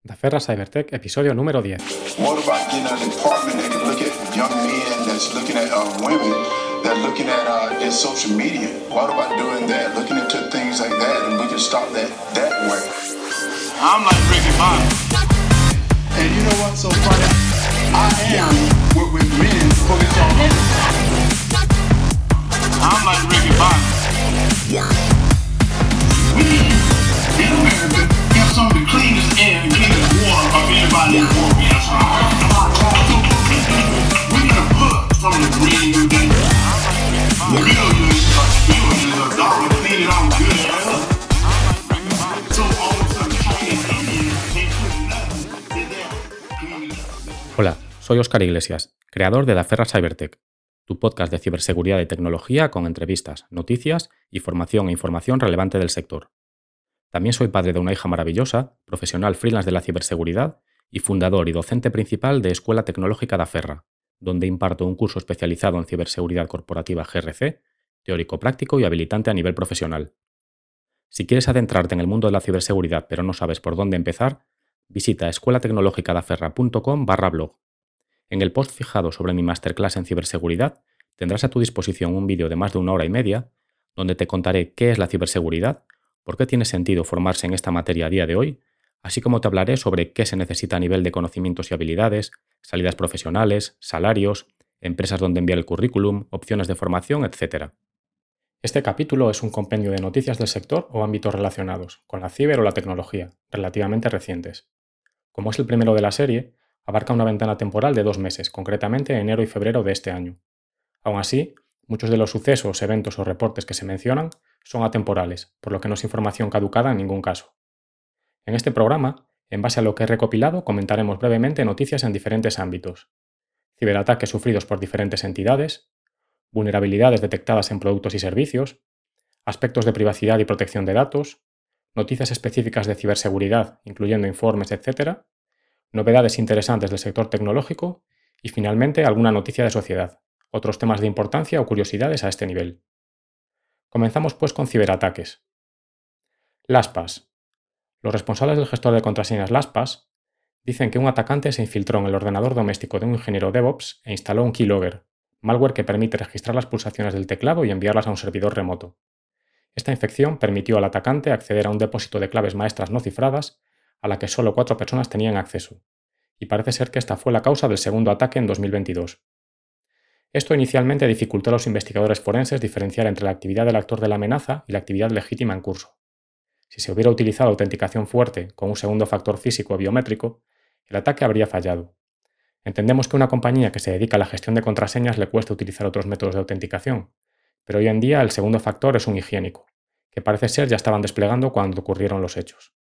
Da Ferra Cybertech, episodio número 10. What about getting a department that can look at young men that's looking at uh, women that looking at uh, their social media? What about doing that? Looking into things like that, and we can stop that that way. I'm like Ricky Bobby. And you know what's so funny? I am with, with men focus on I'm like Ricky Bobby. We in America have some of the cleanest air Hola, soy Oscar Iglesias, creador de Da Ferra Cybertech, tu podcast de ciberseguridad y tecnología con entrevistas, noticias y formación e información relevante del sector. También soy padre de una hija maravillosa, profesional freelance de la ciberseguridad y fundador y docente principal de Escuela Tecnológica Da Ferra, donde imparto un curso especializado en ciberseguridad corporativa GRC, teórico práctico y habilitante a nivel profesional. Si quieres adentrarte en el mundo de la ciberseguridad pero no sabes por dónde empezar, visita escuelatecnologicadaferra.com barra blog. En el post fijado sobre mi masterclass en ciberseguridad tendrás a tu disposición un vídeo de más de una hora y media donde te contaré qué es la ciberseguridad, por qué tiene sentido formarse en esta materia a día de hoy, así como te hablaré sobre qué se necesita a nivel de conocimientos y habilidades, salidas profesionales, salarios, empresas donde enviar el currículum, opciones de formación, etc. Este capítulo es un compendio de noticias del sector o ámbitos relacionados con la ciber o la tecnología, relativamente recientes. Como es el primero de la serie, abarca una ventana temporal de dos meses, concretamente enero y febrero de este año. Aún así, muchos de los sucesos, eventos o reportes que se mencionan son atemporales, por lo que no es información caducada en ningún caso. En este programa, en base a lo que he recopilado, comentaremos brevemente noticias en diferentes ámbitos. Ciberataques sufridos por diferentes entidades, vulnerabilidades detectadas en productos y servicios, aspectos de privacidad y protección de datos, noticias específicas de ciberseguridad, incluyendo informes, etc., novedades interesantes del sector tecnológico y finalmente alguna noticia de sociedad, otros temas de importancia o curiosidades a este nivel. Comenzamos pues con ciberataques. LastPass. Los responsables del gestor de contraseñas LastPass dicen que un atacante se infiltró en el ordenador doméstico de un ingeniero DevOps e instaló un keylogger, malware que permite registrar las pulsaciones del teclado y enviarlas a un servidor remoto. Esta infección permitió al atacante acceder a un depósito de claves maestras no cifradas a la que solo cuatro personas tenían acceso, y parece ser que esta fue la causa del segundo ataque en 2022. Esto inicialmente dificultó a los investigadores forenses diferenciar entre la actividad del actor de la amenaza y la actividad legítima en curso. Si se hubiera utilizado autenticación fuerte con un segundo factor físico o biométrico, el ataque habría fallado. Entendemos que una compañía que se dedica a la gestión de contraseñas le cuesta utilizar otros métodos de autenticación, pero hoy en día el segundo factor es un higiénico, que parece ser ya estaban desplegando cuando ocurrieron los hechos.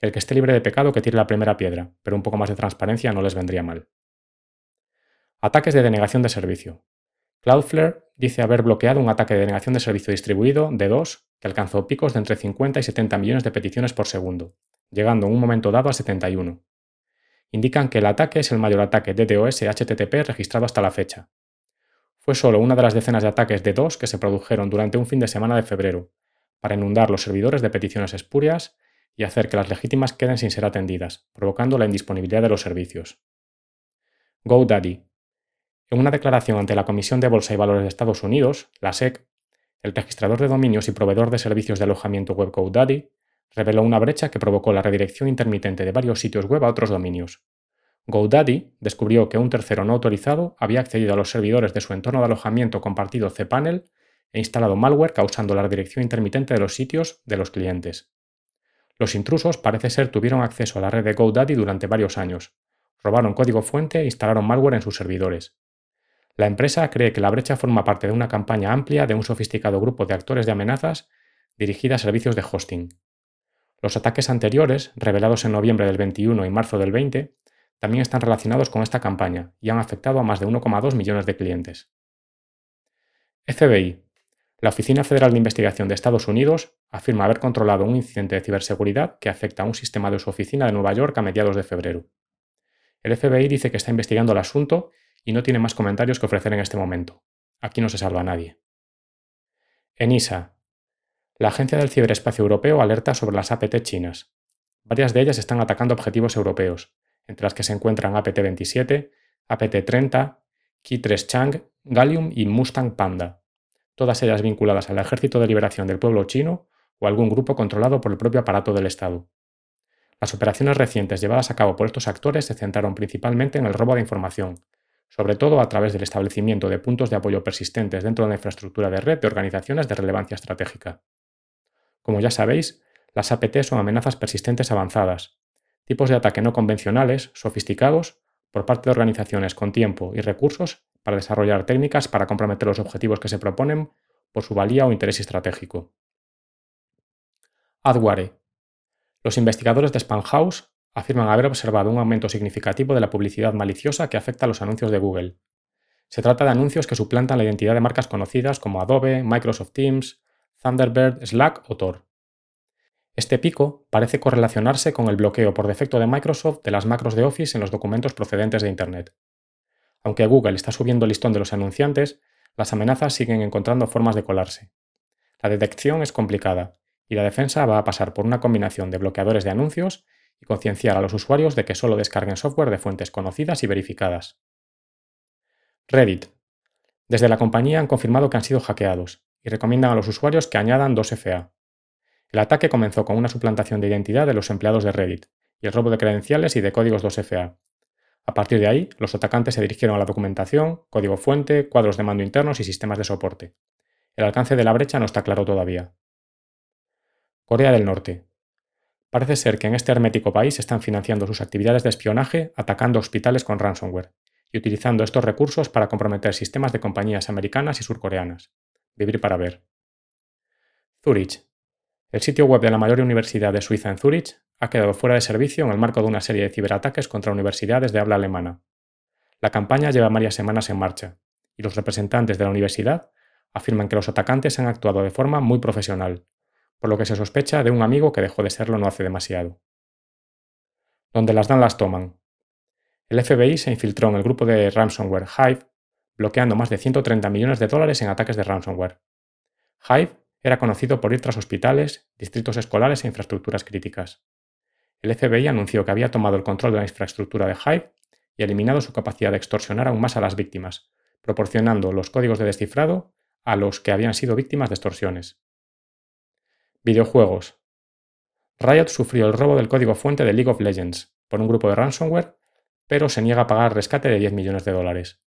El que esté libre de pecado que tire la primera piedra, pero un poco más de transparencia no les vendría mal. Ataques de denegación de servicio. Cloudflare dice haber bloqueado un ataque de denegación de servicio distribuido de 2 que alcanzó picos de entre 50 y 70 millones de peticiones por segundo, llegando en un momento dado a 71. Indican que el ataque es el mayor ataque DDoS HTTP registrado hasta la fecha. Fue solo una de las decenas de ataques de 2 que se produjeron durante un fin de semana de febrero, para inundar los servidores de peticiones espurias y hacer que las legítimas queden sin ser atendidas, provocando la indisponibilidad de los servicios. GoDaddy, en una declaración ante la Comisión de Bolsa y Valores de Estados Unidos, la SEC, el registrador de dominios y proveedor de servicios de alojamiento web GoDaddy reveló una brecha que provocó la redirección intermitente de varios sitios web a otros dominios. GoDaddy descubrió que un tercero no autorizado había accedido a los servidores de su entorno de alojamiento compartido cPanel e instalado malware causando la redirección intermitente de los sitios de los clientes. Los intrusos parece ser tuvieron acceso a la red de GoDaddy durante varios años, robaron código fuente e instalaron malware en sus servidores. La empresa cree que la brecha forma parte de una campaña amplia de un sofisticado grupo de actores de amenazas dirigida a servicios de hosting. Los ataques anteriores, revelados en noviembre del 21 y marzo del 20, también están relacionados con esta campaña y han afectado a más de 1,2 millones de clientes. FBI. La Oficina Federal de Investigación de Estados Unidos afirma haber controlado un incidente de ciberseguridad que afecta a un sistema de su oficina de Nueva York a mediados de febrero. El FBI dice que está investigando el asunto y no tiene más comentarios que ofrecer en este momento. Aquí no se salva a nadie. ENISA. La Agencia del Ciberespacio Europeo alerta sobre las APT chinas. Varias de ellas están atacando objetivos europeos, entre las que se encuentran APT-27, APT-30, Ki-3 Chang, Gallium y Mustang Panda, todas ellas vinculadas al Ejército de Liberación del Pueblo Chino o algún grupo controlado por el propio aparato del Estado. Las operaciones recientes llevadas a cabo por estos actores se centraron principalmente en el robo de información, sobre todo a través del establecimiento de puntos de apoyo persistentes dentro de la infraestructura de red de organizaciones de relevancia estratégica. Como ya sabéis, las APT son amenazas persistentes avanzadas, tipos de ataque no convencionales, sofisticados, por parte de organizaciones con tiempo y recursos para desarrollar técnicas para comprometer los objetivos que se proponen por su valía o interés estratégico. Adware. Los investigadores de House afirman haber observado un aumento significativo de la publicidad maliciosa que afecta a los anuncios de Google. Se trata de anuncios que suplantan la identidad de marcas conocidas como Adobe, Microsoft Teams, Thunderbird, Slack o Tor. Este pico parece correlacionarse con el bloqueo por defecto de Microsoft de las macros de Office en los documentos procedentes de Internet. Aunque Google está subiendo el listón de los anunciantes, las amenazas siguen encontrando formas de colarse. La detección es complicada y la defensa va a pasar por una combinación de bloqueadores de anuncios concienciar a los usuarios de que solo descarguen software de fuentes conocidas y verificadas. Reddit. Desde la compañía han confirmado que han sido hackeados y recomiendan a los usuarios que añadan 2FA, el ataque comenzó con una suplantación de identidad de los empleados de Reddit y el robo de credenciales y de códigos 2FA. A partir de ahí, los atacantes se dirigieron a la documentación, código fuente, cuadros de mando internos y sistemas de soporte. El alcance de la brecha no está claro todavía. Corea del Norte. Parece ser que en este hermético país están financiando sus actividades de espionaje atacando hospitales con ransomware y utilizando estos recursos para comprometer sistemas de compañías americanas y surcoreanas. Vivir para ver. Zurich. El sitio web de la mayor universidad de Suiza en Zúrich ha quedado fuera de servicio en el marco de una serie de ciberataques contra universidades de habla alemana. La campaña lleva varias semanas en marcha, y los representantes de la universidad afirman que los atacantes han actuado de forma muy profesional, por lo que se sospecha de un amigo que dejó de serlo no hace demasiado. Donde las dan las toman. El FBI se infiltró en el grupo de ransomware Hive, bloqueando más de 130 millones de dólares en ataques de ransomware. Hive era conocido por ir tras hospitales, distritos escolares e infraestructuras críticas. El FBI anunció que había tomado el control de la infraestructura de Hive y eliminado su capacidad de extorsionar aún más a las víctimas, proporcionando los códigos de descifrado a los que habían sido víctimas de extorsiones. Videojuegos. Riot sufrió el robo del código fuente de League of Legends por un grupo de ransomware, pero se niega a pagar rescate de 10 millones de dólares.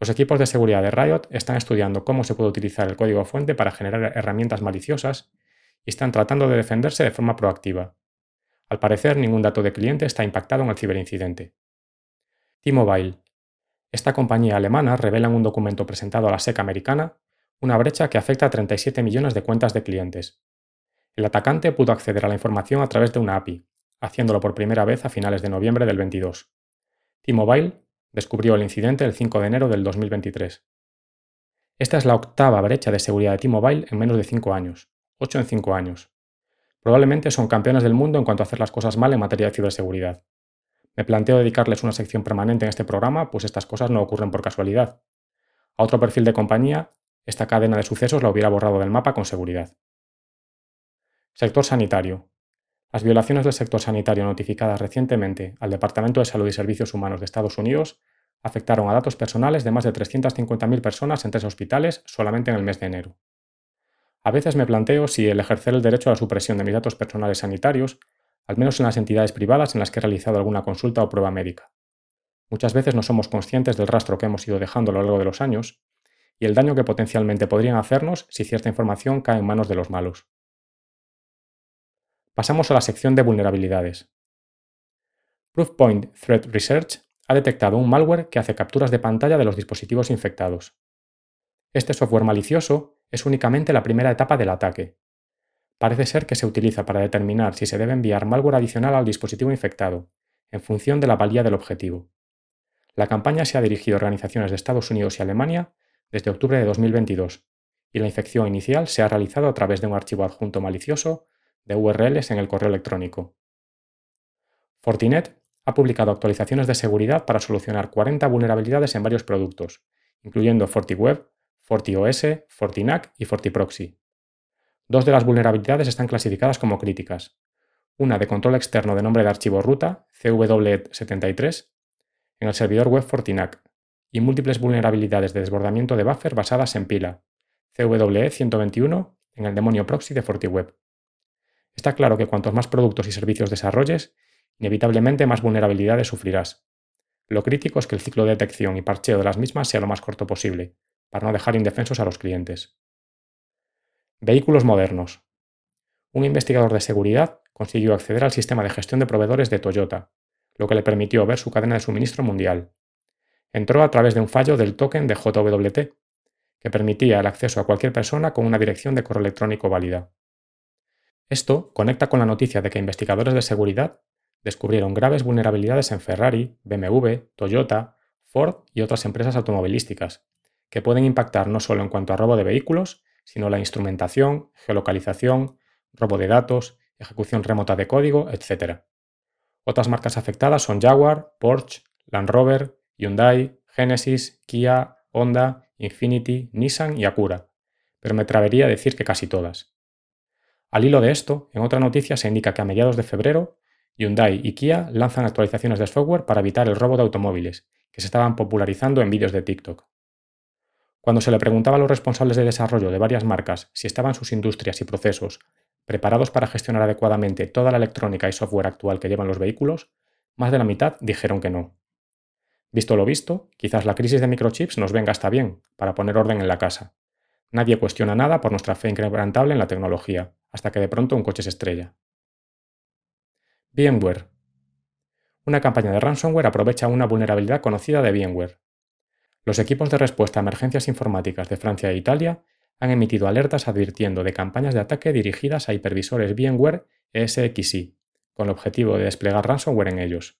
Los equipos de seguridad de Riot están estudiando cómo se puede utilizar el código fuente para generar herramientas maliciosas y están tratando de defenderse de forma proactiva. Al parecer, ningún dato de cliente está impactado en el ciberincidente. T-Mobile. Esta compañía alemana revela en un documento presentado a la SEC americana una brecha que afecta a 37 millones de cuentas de clientes. El atacante pudo acceder a la información a través de una API, haciéndolo por primera vez a finales de noviembre del 22. T-Mobile descubrió el incidente el 5 de enero del 2023. Esta es la octava brecha de seguridad de T-Mobile en menos de 5 años, 8 en 5 años. Probablemente son campeones del mundo en cuanto a hacer las cosas mal en materia de ciberseguridad. Me planteo dedicarles una sección permanente en este programa, pues estas cosas no ocurren por casualidad. A otro perfil de compañía, esta cadena de sucesos la hubiera borrado del mapa con seguridad. Sector sanitario. Las violaciones del sector sanitario notificadas recientemente al Departamento de Salud y Servicios Humanos de Estados Unidos afectaron a datos personales de más de 350.000 personas en tres hospitales solamente en el mes de enero. A veces me planteo si el ejercer el derecho a la supresión de mis datos personales sanitarios, al menos en las entidades privadas en las que he realizado alguna consulta o prueba médica. Muchas veces no somos conscientes del rastro que hemos ido dejando a lo largo de los años y el daño que potencialmente podrían hacernos si cierta información cae en manos de los malos. Pasamos a la sección de vulnerabilidades. Proofpoint Threat Research ha detectado un malware que hace capturas de pantalla de los dispositivos infectados. Este software malicioso es únicamente la primera etapa del ataque. Parece ser que se utiliza para determinar si se debe enviar malware adicional al dispositivo infectado, en función de la valía del objetivo. La campaña se ha dirigido a organizaciones de Estados Unidos y Alemania desde octubre de 2022, y la infección inicial se ha realizado a través de un archivo adjunto malicioso de URLs en el correo electrónico. Fortinet ha publicado actualizaciones de seguridad para solucionar 40 vulnerabilidades en varios productos, incluyendo FortiWeb, FortiOS, FortiNAC y FortiProxy. Dos de las vulnerabilidades están clasificadas como críticas. una de control externo de nombre de archivo ruta, CW73, en el servidor web Fortinac, y múltiples vulnerabilidades de desbordamiento de buffer basadas en pila, CWE121, en el demonio proxy de FortiWeb. Está claro que cuantos más productos y servicios desarrolles, inevitablemente más vulnerabilidades sufrirás. Lo crítico es que el ciclo de detección y parcheo de las mismas sea lo más corto posible, para no dejar indefensos a los clientes. Vehículos modernos. Un investigador de seguridad consiguió acceder al sistema de gestión de proveedores de Toyota, lo que le permitió ver su cadena de suministro mundial. Entró a través de un fallo del token de JWT, que permitía el acceso a cualquier persona con una dirección de correo electrónico válida. Esto conecta con la noticia de que investigadores de seguridad descubrieron graves vulnerabilidades en Ferrari, BMW, Toyota, Ford y otras empresas automovilísticas, que pueden impactar no solo en cuanto a robo de vehículos, sino la instrumentación, geolocalización, robo de datos, ejecución remota de código, etc. Otras marcas afectadas son Jaguar, Porsche, Land Rover, Hyundai, Genesis, Kia, Honda, Infinity, Nissan y Acura, pero me atrevería a decir que casi todas. Al hilo de esto, en otra noticia se indica que a mediados de febrero, Hyundai y Kia lanzan actualizaciones de software para evitar el robo de automóviles, que se estaban popularizando en vídeos de TikTok. Cuando se le preguntaba a los responsables de desarrollo de varias marcas si estaban sus industrias y procesos preparados para gestionar adecuadamente toda la electrónica y software actual que llevan los vehículos, más de la mitad dijeron que no. Visto lo visto, quizás la crisis de microchips nos venga hasta bien, para poner orden en la casa. Nadie cuestiona nada por nuestra fe inquebrantable en la tecnología, hasta que de pronto un coche se estrella. VMware. Una campaña de ransomware aprovecha una vulnerabilidad conocida de VMware. Los equipos de respuesta a emergencias informáticas de Francia e Italia han emitido alertas advirtiendo de campañas de ataque dirigidas a hipervisores VMware ESXi, con el objetivo de desplegar ransomware en ellos.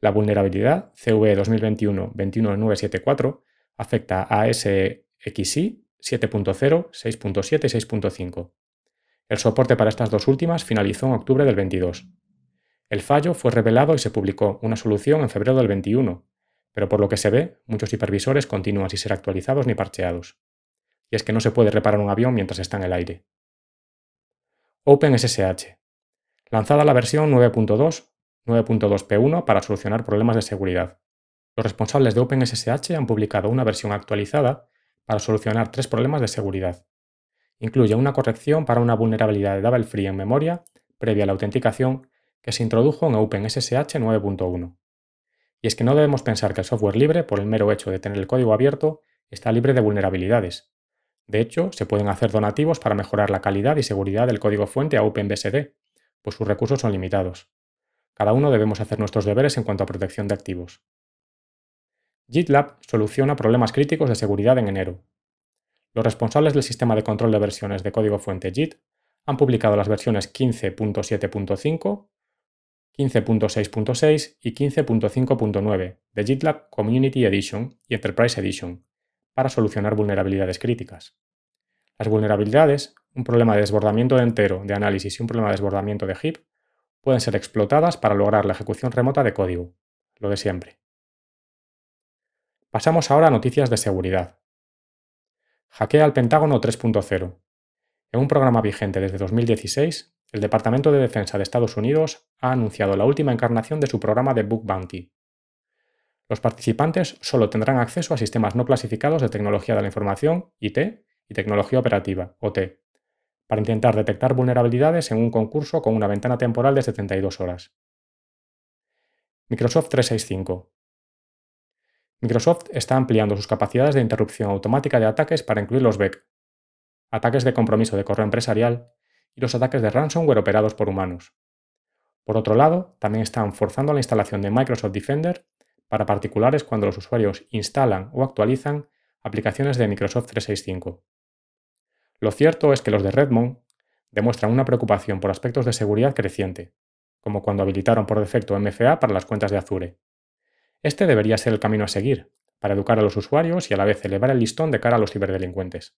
La vulnerabilidad CVE 2021-21974 afecta a SXI 7.0, 6.7 y 6.5. El soporte para estas dos últimas finalizó en octubre del 22. El fallo fue revelado y se publicó una solución en febrero del 21, pero por lo que se ve, muchos hipervisores continúan sin ser actualizados ni parcheados. Y es que no se puede reparar un avión mientras está en el aire. OpenSSH. Lanzada la versión 9.2 9.2p1 para solucionar problemas de seguridad. Los responsables de OpenSSH han publicado una versión actualizada para solucionar tres problemas de seguridad. Incluye una corrección para una vulnerabilidad de double free en memoria previa a la autenticación que se introdujo en OpenSSH 9.1. Y es que no debemos pensar que el software libre, por el mero hecho de tener el código abierto, está libre de vulnerabilidades. De hecho, se pueden hacer donativos para mejorar la calidad y seguridad del código fuente a OpenBSD, pues sus recursos son limitados. Cada uno debemos hacer nuestros deberes en cuanto a protección de activos. GitLab soluciona problemas críticos de seguridad en enero. Los responsables del sistema de control de versiones de código fuente Git han publicado las versiones 15.7.5, 15.6.6 y 15.5.9 de GitLab Community Edition y Enterprise Edition para solucionar vulnerabilidades críticas. Las vulnerabilidades, un problema de desbordamiento de entero de análisis y un problema de desbordamiento de heap, pueden ser explotadas para lograr la ejecución remota de código, lo de siempre. Pasamos ahora a noticias de seguridad. Hackea al Pentágono 3.0. En un programa vigente desde 2016, el Departamento de Defensa de Estados Unidos ha anunciado la última encarnación de su programa de Book Bounty. Los participantes solo tendrán acceso a sistemas no clasificados de tecnología de la información, IT, y tecnología operativa, OT, para intentar detectar vulnerabilidades en un concurso con una ventana temporal de 72 horas. Microsoft 365. Microsoft está ampliando sus capacidades de interrupción automática de ataques para incluir los BEC, ataques de compromiso de correo empresarial y los ataques de ransomware operados por humanos. Por otro lado, también están forzando la instalación de Microsoft Defender para particulares cuando los usuarios instalan o actualizan aplicaciones de Microsoft 365. Lo cierto es que los de Redmond demuestran una preocupación por aspectos de seguridad creciente, como cuando habilitaron por defecto MFA para las cuentas de Azure. Este debería ser el camino a seguir, para educar a los usuarios y a la vez elevar el listón de cara a los ciberdelincuentes.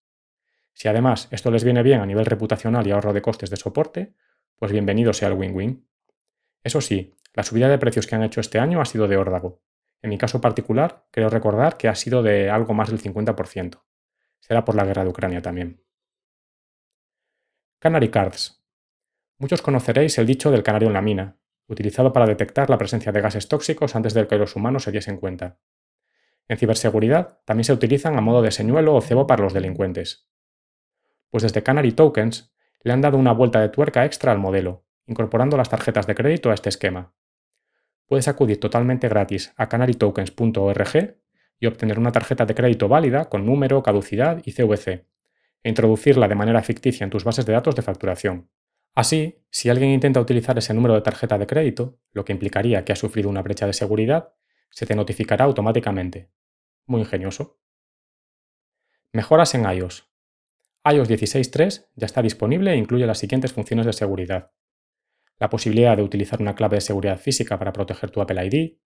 Si además esto les viene bien a nivel reputacional y ahorro de costes de soporte, pues bienvenido sea el win-win. Eso sí, la subida de precios que han hecho este año ha sido de órdago. En mi caso particular, creo recordar que ha sido de algo más del 50%. Será por la guerra de Ucrania también. Canary Cards. Muchos conoceréis el dicho del canario en la mina, utilizado para detectar la presencia de gases tóxicos antes de que los humanos se diesen cuenta. En ciberseguridad también se utilizan a modo de señuelo o cebo para los delincuentes. Pues desde Canary Tokens le han dado una vuelta de tuerca extra al modelo, incorporando las tarjetas de crédito a este esquema. Puedes acudir totalmente gratis a canarytokens.org y obtener una tarjeta de crédito válida con número, caducidad y CVC, e introducirla de manera ficticia en tus bases de datos de facturación. Así, si alguien intenta utilizar ese número de tarjeta de crédito, lo que implicaría que ha sufrido una brecha de seguridad, se te notificará automáticamente. Muy ingenioso. Mejoras en iOS. iOS 16.3 ya está disponible e incluye las siguientes funciones de seguridad. La posibilidad de utilizar una clave de seguridad física para proteger tu Apple ID,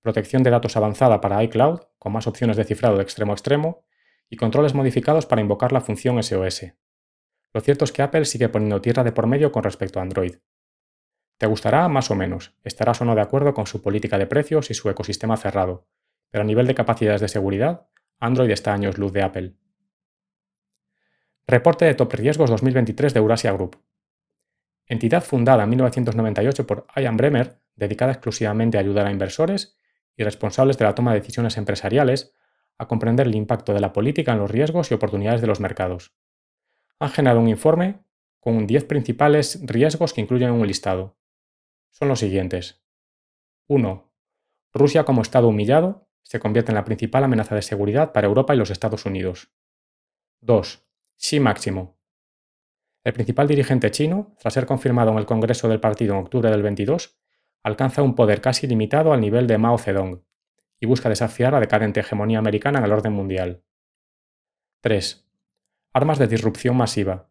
protección de datos avanzada para iCloud, con más opciones de cifrado de extremo a extremo, y controles modificados para invocar la función SOS. Lo cierto es que Apple sigue poniendo tierra de por medio con respecto a Android. Te gustará más o menos, estarás o no de acuerdo con su política de precios y su ecosistema cerrado, pero a nivel de capacidades de seguridad, Android está años luz de Apple. Reporte de Top Riesgos 2023 de Eurasia Group. Entidad fundada en 1998 por Ian Bremer, dedicada exclusivamente a ayudar a inversores y responsables de la toma de decisiones empresariales a comprender el impacto de la política en los riesgos y oportunidades de los mercados. Han generado un informe con 10 principales riesgos que incluyen un listado. Son los siguientes. 1. Rusia como Estado humillado se convierte en la principal amenaza de seguridad para Europa y los Estados Unidos. 2. Xi máximo. El principal dirigente chino, tras ser confirmado en el Congreso del Partido en octubre del 22, alcanza un poder casi limitado al nivel de Mao Zedong y busca desafiar la decadente hegemonía americana en el orden mundial. 3. Armas de disrupción masiva.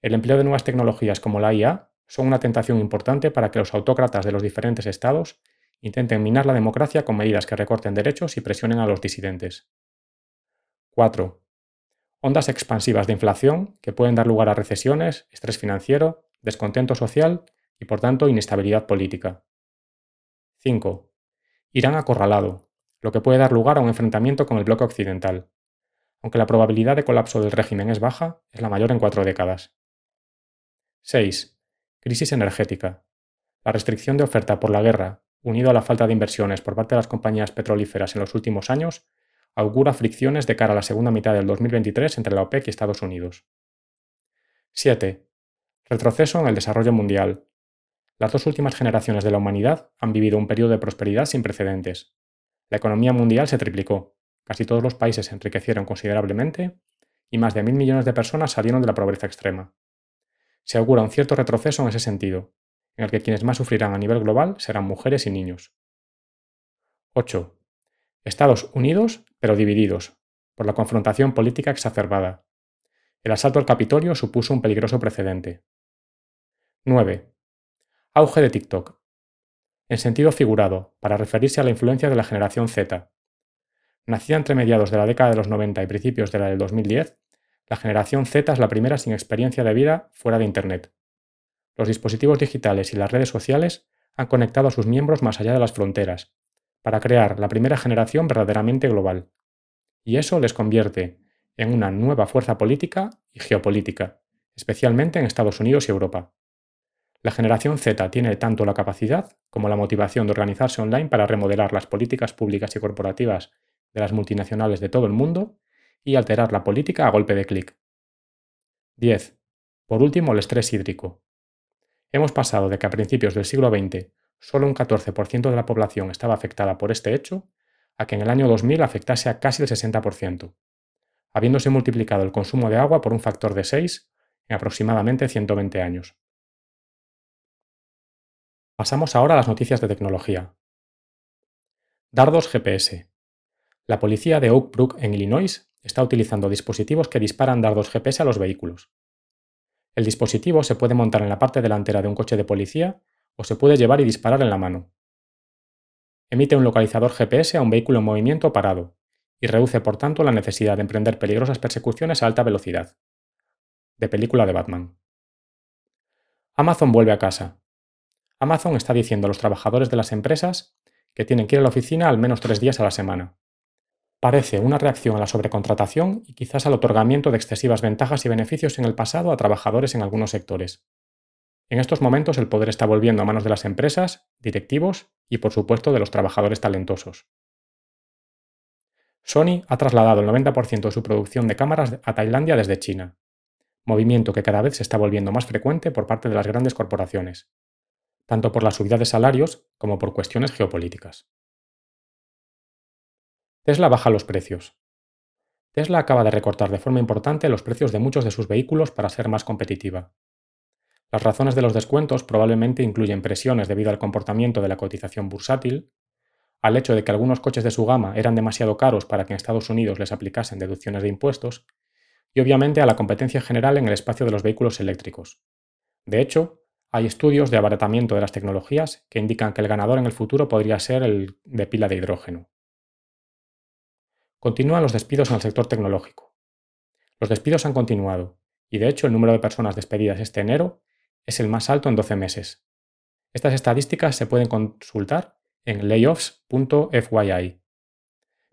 El empleo de nuevas tecnologías como la IA son una tentación importante para que los autócratas de los diferentes estados intenten minar la democracia con medidas que recorten derechos y presionen a los disidentes. 4. Ondas expansivas de inflación que pueden dar lugar a recesiones, estrés financiero, descontento social y por tanto inestabilidad política. 5. Irán acorralado, lo que puede dar lugar a un enfrentamiento con el bloque occidental. Aunque la probabilidad de colapso del régimen es baja, es la mayor en cuatro décadas. 6. Crisis energética. La restricción de oferta por la guerra, unido a la falta de inversiones por parte de las compañías petrolíferas en los últimos años, augura fricciones de cara a la segunda mitad del 2023 entre la OPEC y Estados Unidos. 7. Retroceso en el desarrollo mundial. Las dos últimas generaciones de la humanidad han vivido un periodo de prosperidad sin precedentes. La economía mundial se triplicó, casi todos los países se enriquecieron considerablemente y más de mil millones de personas salieron de la pobreza extrema. Se augura un cierto retroceso en ese sentido, en el que quienes más sufrirán a nivel global serán mujeres y niños. 8. Estados unidos, pero divididos, por la confrontación política exacerbada. El asalto al Capitolio supuso un peligroso precedente. 9. Auge de TikTok en sentido figurado, para referirse a la influencia de la generación Z. Nacida entre mediados de la década de los 90 y principios de la del 2010, la generación Z es la primera sin experiencia de vida fuera de Internet. Los dispositivos digitales y las redes sociales han conectado a sus miembros más allá de las fronteras, para crear la primera generación verdaderamente global. Y eso les convierte en una nueva fuerza política y geopolítica, especialmente en Estados Unidos y Europa. La generación Z tiene tanto la capacidad como la motivación de organizarse online para remodelar las políticas públicas y corporativas de las multinacionales de todo el mundo y alterar la política a golpe de clic. 10. Por último, el estrés hídrico. Hemos pasado de que a principios del siglo XX solo un 14% de la población estaba afectada por este hecho a que en el año 2000 afectase a casi el 60%, habiéndose multiplicado el consumo de agua por un factor de 6 en aproximadamente 120 años. Pasamos ahora a las noticias de tecnología. Dardos GPS. La policía de Oak Brook, en Illinois, está utilizando dispositivos que disparan dardos GPS a los vehículos. El dispositivo se puede montar en la parte delantera de un coche de policía o se puede llevar y disparar en la mano. Emite un localizador GPS a un vehículo en movimiento parado y reduce por tanto la necesidad de emprender peligrosas persecuciones a alta velocidad. De película de Batman. Amazon vuelve a casa Amazon está diciendo a los trabajadores de las empresas que tienen que ir a la oficina al menos tres días a la semana. Parece una reacción a la sobrecontratación y quizás al otorgamiento de excesivas ventajas y beneficios en el pasado a trabajadores en algunos sectores. En estos momentos el poder está volviendo a manos de las empresas, directivos y por supuesto de los trabajadores talentosos. Sony ha trasladado el 90% de su producción de cámaras a Tailandia desde China, movimiento que cada vez se está volviendo más frecuente por parte de las grandes corporaciones, tanto por la subida de salarios como por cuestiones geopolíticas. Tesla baja los precios. Tesla acaba de recortar de forma importante los precios de muchos de sus vehículos para ser más competitiva. Las razones de los descuentos probablemente incluyen presiones debido al comportamiento de la cotización bursátil, al hecho de que algunos coches de su gama eran demasiado caros para que en Estados Unidos les aplicasen deducciones de impuestos, y obviamente a la competencia general en el espacio de los vehículos eléctricos. De hecho, hay estudios de abaratamiento de las tecnologías que indican que el ganador en el futuro podría ser el de pila de hidrógeno. Continúan los despidos en el sector tecnológico. Los despidos han continuado, y de hecho el número de personas despedidas este enero es el más alto en 12 meses. Estas estadísticas se pueden consultar en layoffs.fyi.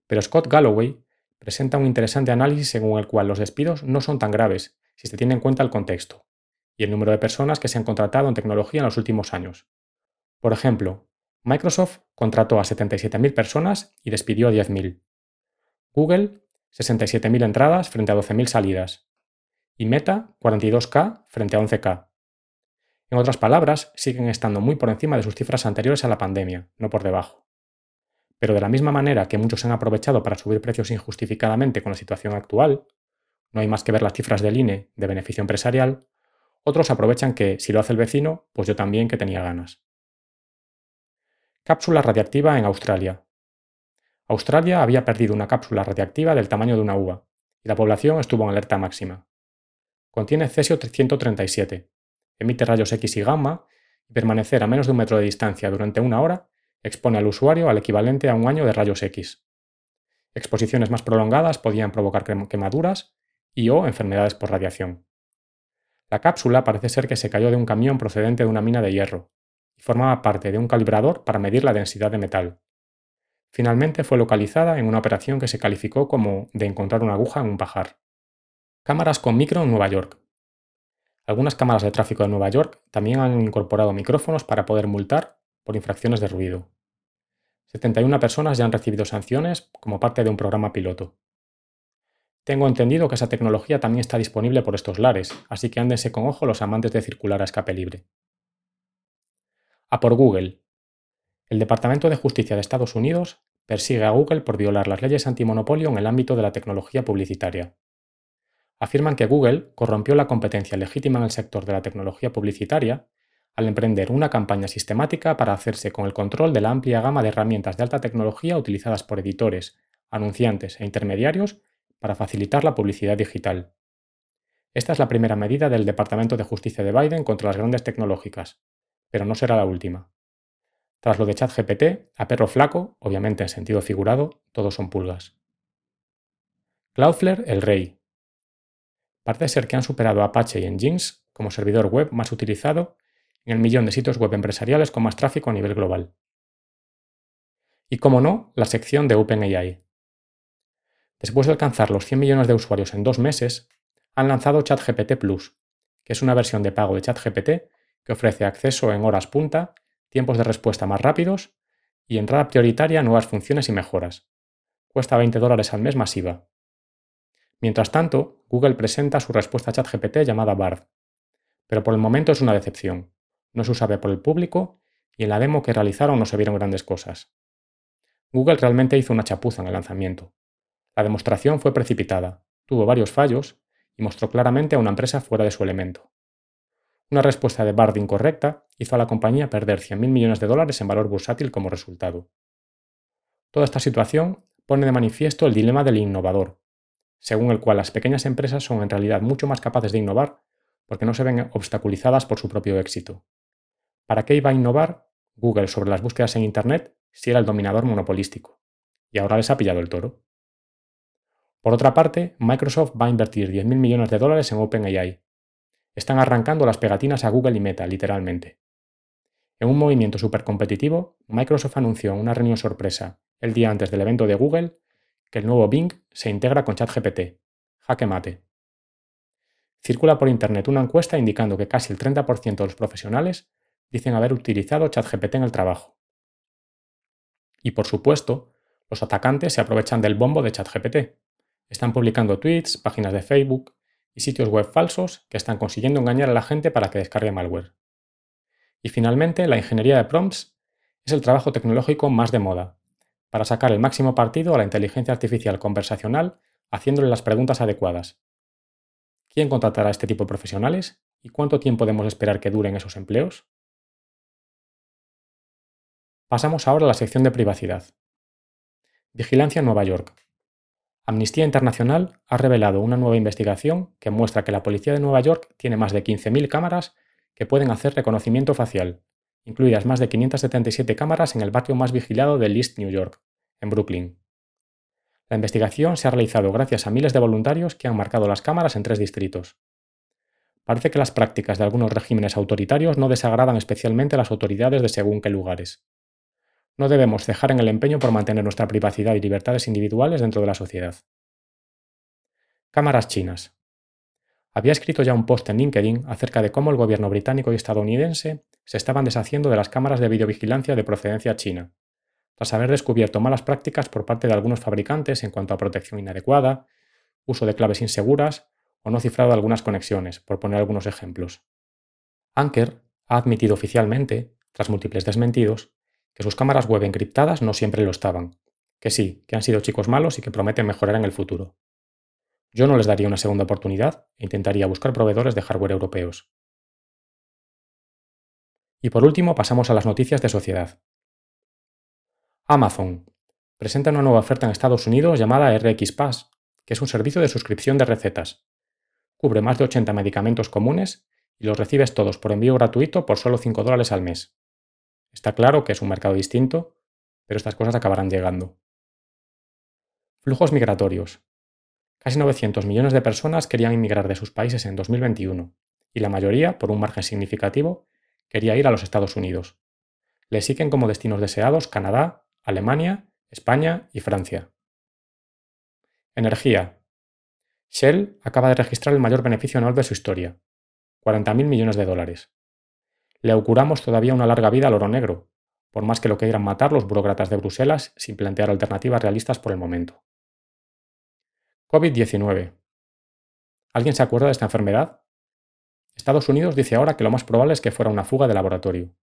Pero Scott Galloway presenta un interesante análisis según el cual los despidos no son tan graves si se tiene en cuenta el contexto y el número de personas que se han contratado en tecnología en los últimos años. Por ejemplo, Microsoft contrató a 77.000 personas y despidió a 10.000. Google, 67.000 entradas frente a 12.000 salidas. Y Meta, 42K frente a 11K. En otras palabras, siguen estando muy por encima de sus cifras anteriores a la pandemia, no por debajo. Pero de la misma manera que muchos han aprovechado para subir precios injustificadamente con la situación actual, no hay más que ver las cifras del INE de beneficio empresarial, otros aprovechan que, si lo hace el vecino, pues yo también que tenía ganas. Cápsula radiactiva en Australia. Australia había perdido una cápsula radiactiva del tamaño de una uva, y la población estuvo en alerta máxima. Contiene cesio 137, emite rayos X y gamma, y permanecer a menos de un metro de distancia durante una hora expone al usuario al equivalente a un año de rayos X. Exposiciones más prolongadas podían provocar quemaduras y o enfermedades por radiación. La cápsula parece ser que se cayó de un camión procedente de una mina de hierro y formaba parte de un calibrador para medir la densidad de metal. Finalmente fue localizada en una operación que se calificó como de encontrar una aguja en un pajar. Cámaras con micro en Nueva York. Algunas cámaras de tráfico de Nueva York también han incorporado micrófonos para poder multar por infracciones de ruido. 71 personas ya han recibido sanciones como parte de un programa piloto. Tengo entendido que esa tecnología también está disponible por estos lares, así que ándense con ojo los amantes de circular a escape libre. A por Google. El Departamento de Justicia de Estados Unidos persigue a Google por violar las leyes antimonopolio en el ámbito de la tecnología publicitaria. Afirman que Google corrompió la competencia legítima en el sector de la tecnología publicitaria al emprender una campaña sistemática para hacerse con el control de la amplia gama de herramientas de alta tecnología utilizadas por editores, anunciantes e intermediarios para facilitar la publicidad digital. Esta es la primera medida del Departamento de Justicia de Biden contra las grandes tecnológicas, pero no será la última. Tras lo de ChatGPT, a perro flaco, obviamente en sentido figurado, todos son pulgas. Cloudflare, el rey. Parece ser que han superado a Apache y Nginx como servidor web más utilizado en el millón de sitios web empresariales con más tráfico a nivel global. Y como no, la sección de OpenAI. Después de alcanzar los 100 millones de usuarios en dos meses, han lanzado ChatGPT Plus, que es una versión de pago de ChatGPT que ofrece acceso en horas punta, tiempos de respuesta más rápidos y entrada prioritaria nuevas funciones y mejoras. Cuesta 20 dólares al mes masiva. Mientras tanto, Google presenta su respuesta a ChatGPT llamada Bard, pero por el momento es una decepción no se usaba por el público y en la demo que realizaron no se vieron grandes cosas. Google realmente hizo una chapuza en el lanzamiento. La demostración fue precipitada, tuvo varios fallos y mostró claramente a una empresa fuera de su elemento. Una respuesta de Bard incorrecta hizo a la compañía perder 100.000 millones de dólares en valor bursátil como resultado. Toda esta situación pone de manifiesto el dilema del innovador, según el cual las pequeñas empresas son en realidad mucho más capaces de innovar porque no se ven obstaculizadas por su propio éxito. ¿Para qué iba a innovar Google sobre las búsquedas en Internet si era el dominador monopolístico? Y ahora les ha pillado el toro. Por otra parte, Microsoft va a invertir 10.000 millones de dólares en OpenAI. Están arrancando las pegatinas a Google y Meta, literalmente. En un movimiento súper competitivo, Microsoft anunció en una reunión sorpresa, el día antes del evento de Google, que el nuevo Bing se integra con ChatGPT. Jaque mate. Circula por Internet una encuesta indicando que casi el 30% de los profesionales dicen haber utilizado ChatGPT en el trabajo. Y por supuesto, los atacantes se aprovechan del bombo de ChatGPT. Están publicando tweets, páginas de Facebook y sitios web falsos que están consiguiendo engañar a la gente para que descargue malware. Y finalmente, la ingeniería de prompts es el trabajo tecnológico más de moda, para sacar el máximo partido a la inteligencia artificial conversacional haciéndole las preguntas adecuadas. ¿Quién contratará a este tipo de profesionales y cuánto tiempo podemos esperar que duren esos empleos? Pasamos ahora a la sección de privacidad. Vigilancia en Nueva York. Amnistía Internacional ha revelado una nueva investigación que muestra que la policía de Nueva York tiene más de 15.000 cámaras que pueden hacer reconocimiento facial, incluidas más de 577 cámaras en el barrio más vigilado de East New York, en Brooklyn. La investigación se ha realizado gracias a miles de voluntarios que han marcado las cámaras en tres distritos. Parece que las prácticas de algunos regímenes autoritarios no desagradan especialmente a las autoridades de según qué lugares. No debemos cejar en el empeño por mantener nuestra privacidad y libertades individuales dentro de la sociedad. Cámaras chinas. Había escrito ya un post en LinkedIn acerca de cómo el gobierno británico y estadounidense se estaban deshaciendo de las cámaras de videovigilancia de procedencia china, tras haber descubierto malas prácticas por parte de algunos fabricantes en cuanto a protección inadecuada, uso de claves inseguras o no cifrado algunas conexiones, por poner algunos ejemplos. Anker ha admitido oficialmente, tras múltiples desmentidos, que sus cámaras web encriptadas no siempre lo estaban, que sí, que han sido chicos malos y que prometen mejorar en el futuro. Yo no les daría una segunda oportunidad e intentaría buscar proveedores de hardware europeos. Y por último pasamos a las noticias de sociedad. Amazon presenta una nueva oferta en Estados Unidos llamada RX Pass, que es un servicio de suscripción de recetas. Cubre más de 80 medicamentos comunes y los recibes todos por envío gratuito por solo 5 dólares al mes. Está claro que es un mercado distinto, pero estas cosas acabarán llegando. Flujos migratorios. Casi 900 millones de personas querían inmigrar de sus países en 2021, y la mayoría, por un margen significativo, quería ir a los Estados Unidos. Le siguen como destinos deseados Canadá, Alemania, España y Francia. Energía. Shell acaba de registrar el mayor beneficio anual de su historia, 40.000 millones de dólares. Le auguramos todavía una larga vida al oro negro, por más que lo quieran matar los burócratas de Bruselas sin plantear alternativas realistas por el momento. COVID-19. ¿Alguien se acuerda de esta enfermedad? Estados Unidos dice ahora que lo más probable es que fuera una fuga de laboratorio.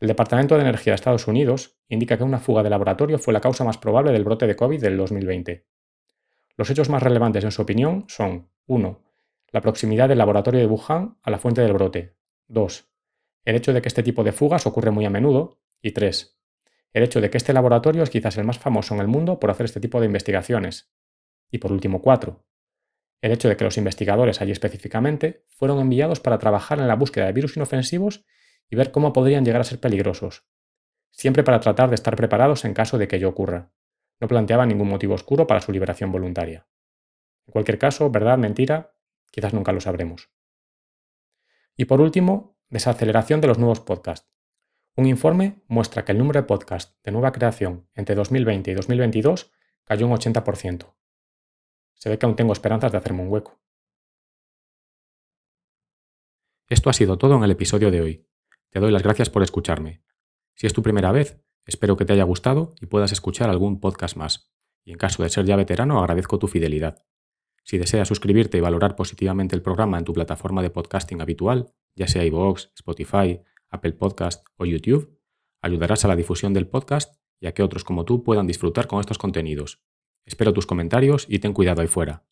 El Departamento de Energía de Estados Unidos indica que una fuga de laboratorio fue la causa más probable del brote de COVID del 2020. Los hechos más relevantes en su opinión son 1. La proximidad del laboratorio de Wuhan a la fuente del brote. 2. El hecho de que este tipo de fugas ocurre muy a menudo. Y 3. El hecho de que este laboratorio es quizás el más famoso en el mundo por hacer este tipo de investigaciones, y por último, cuatro, el hecho de que los investigadores allí específicamente fueron enviados para trabajar en la búsqueda de virus inofensivos y ver cómo podrían llegar a ser peligrosos, siempre para tratar de estar preparados en caso de que ello ocurra. No planteaba ningún motivo oscuro para su liberación voluntaria. En cualquier caso, verdad, mentira, quizás nunca lo sabremos. Y por último, desaceleración de los nuevos podcasts. Un informe muestra que el número de podcasts de nueva creación entre 2020 y 2022 cayó un 80%. Se ve que aún tengo esperanzas de hacerme un hueco. Esto ha sido todo en el episodio de hoy. Te doy las gracias por escucharme. Si es tu primera vez, espero que te haya gustado y puedas escuchar algún podcast más. Y en caso de ser ya veterano, agradezco tu fidelidad. Si deseas suscribirte y valorar positivamente el programa en tu plataforma de podcasting habitual, ya sea iVoox, Spotify, Apple Podcast o YouTube, ayudarás a la difusión del podcast y a que otros como tú puedan disfrutar con estos contenidos. Espero tus comentarios y ten cuidado ahí fuera.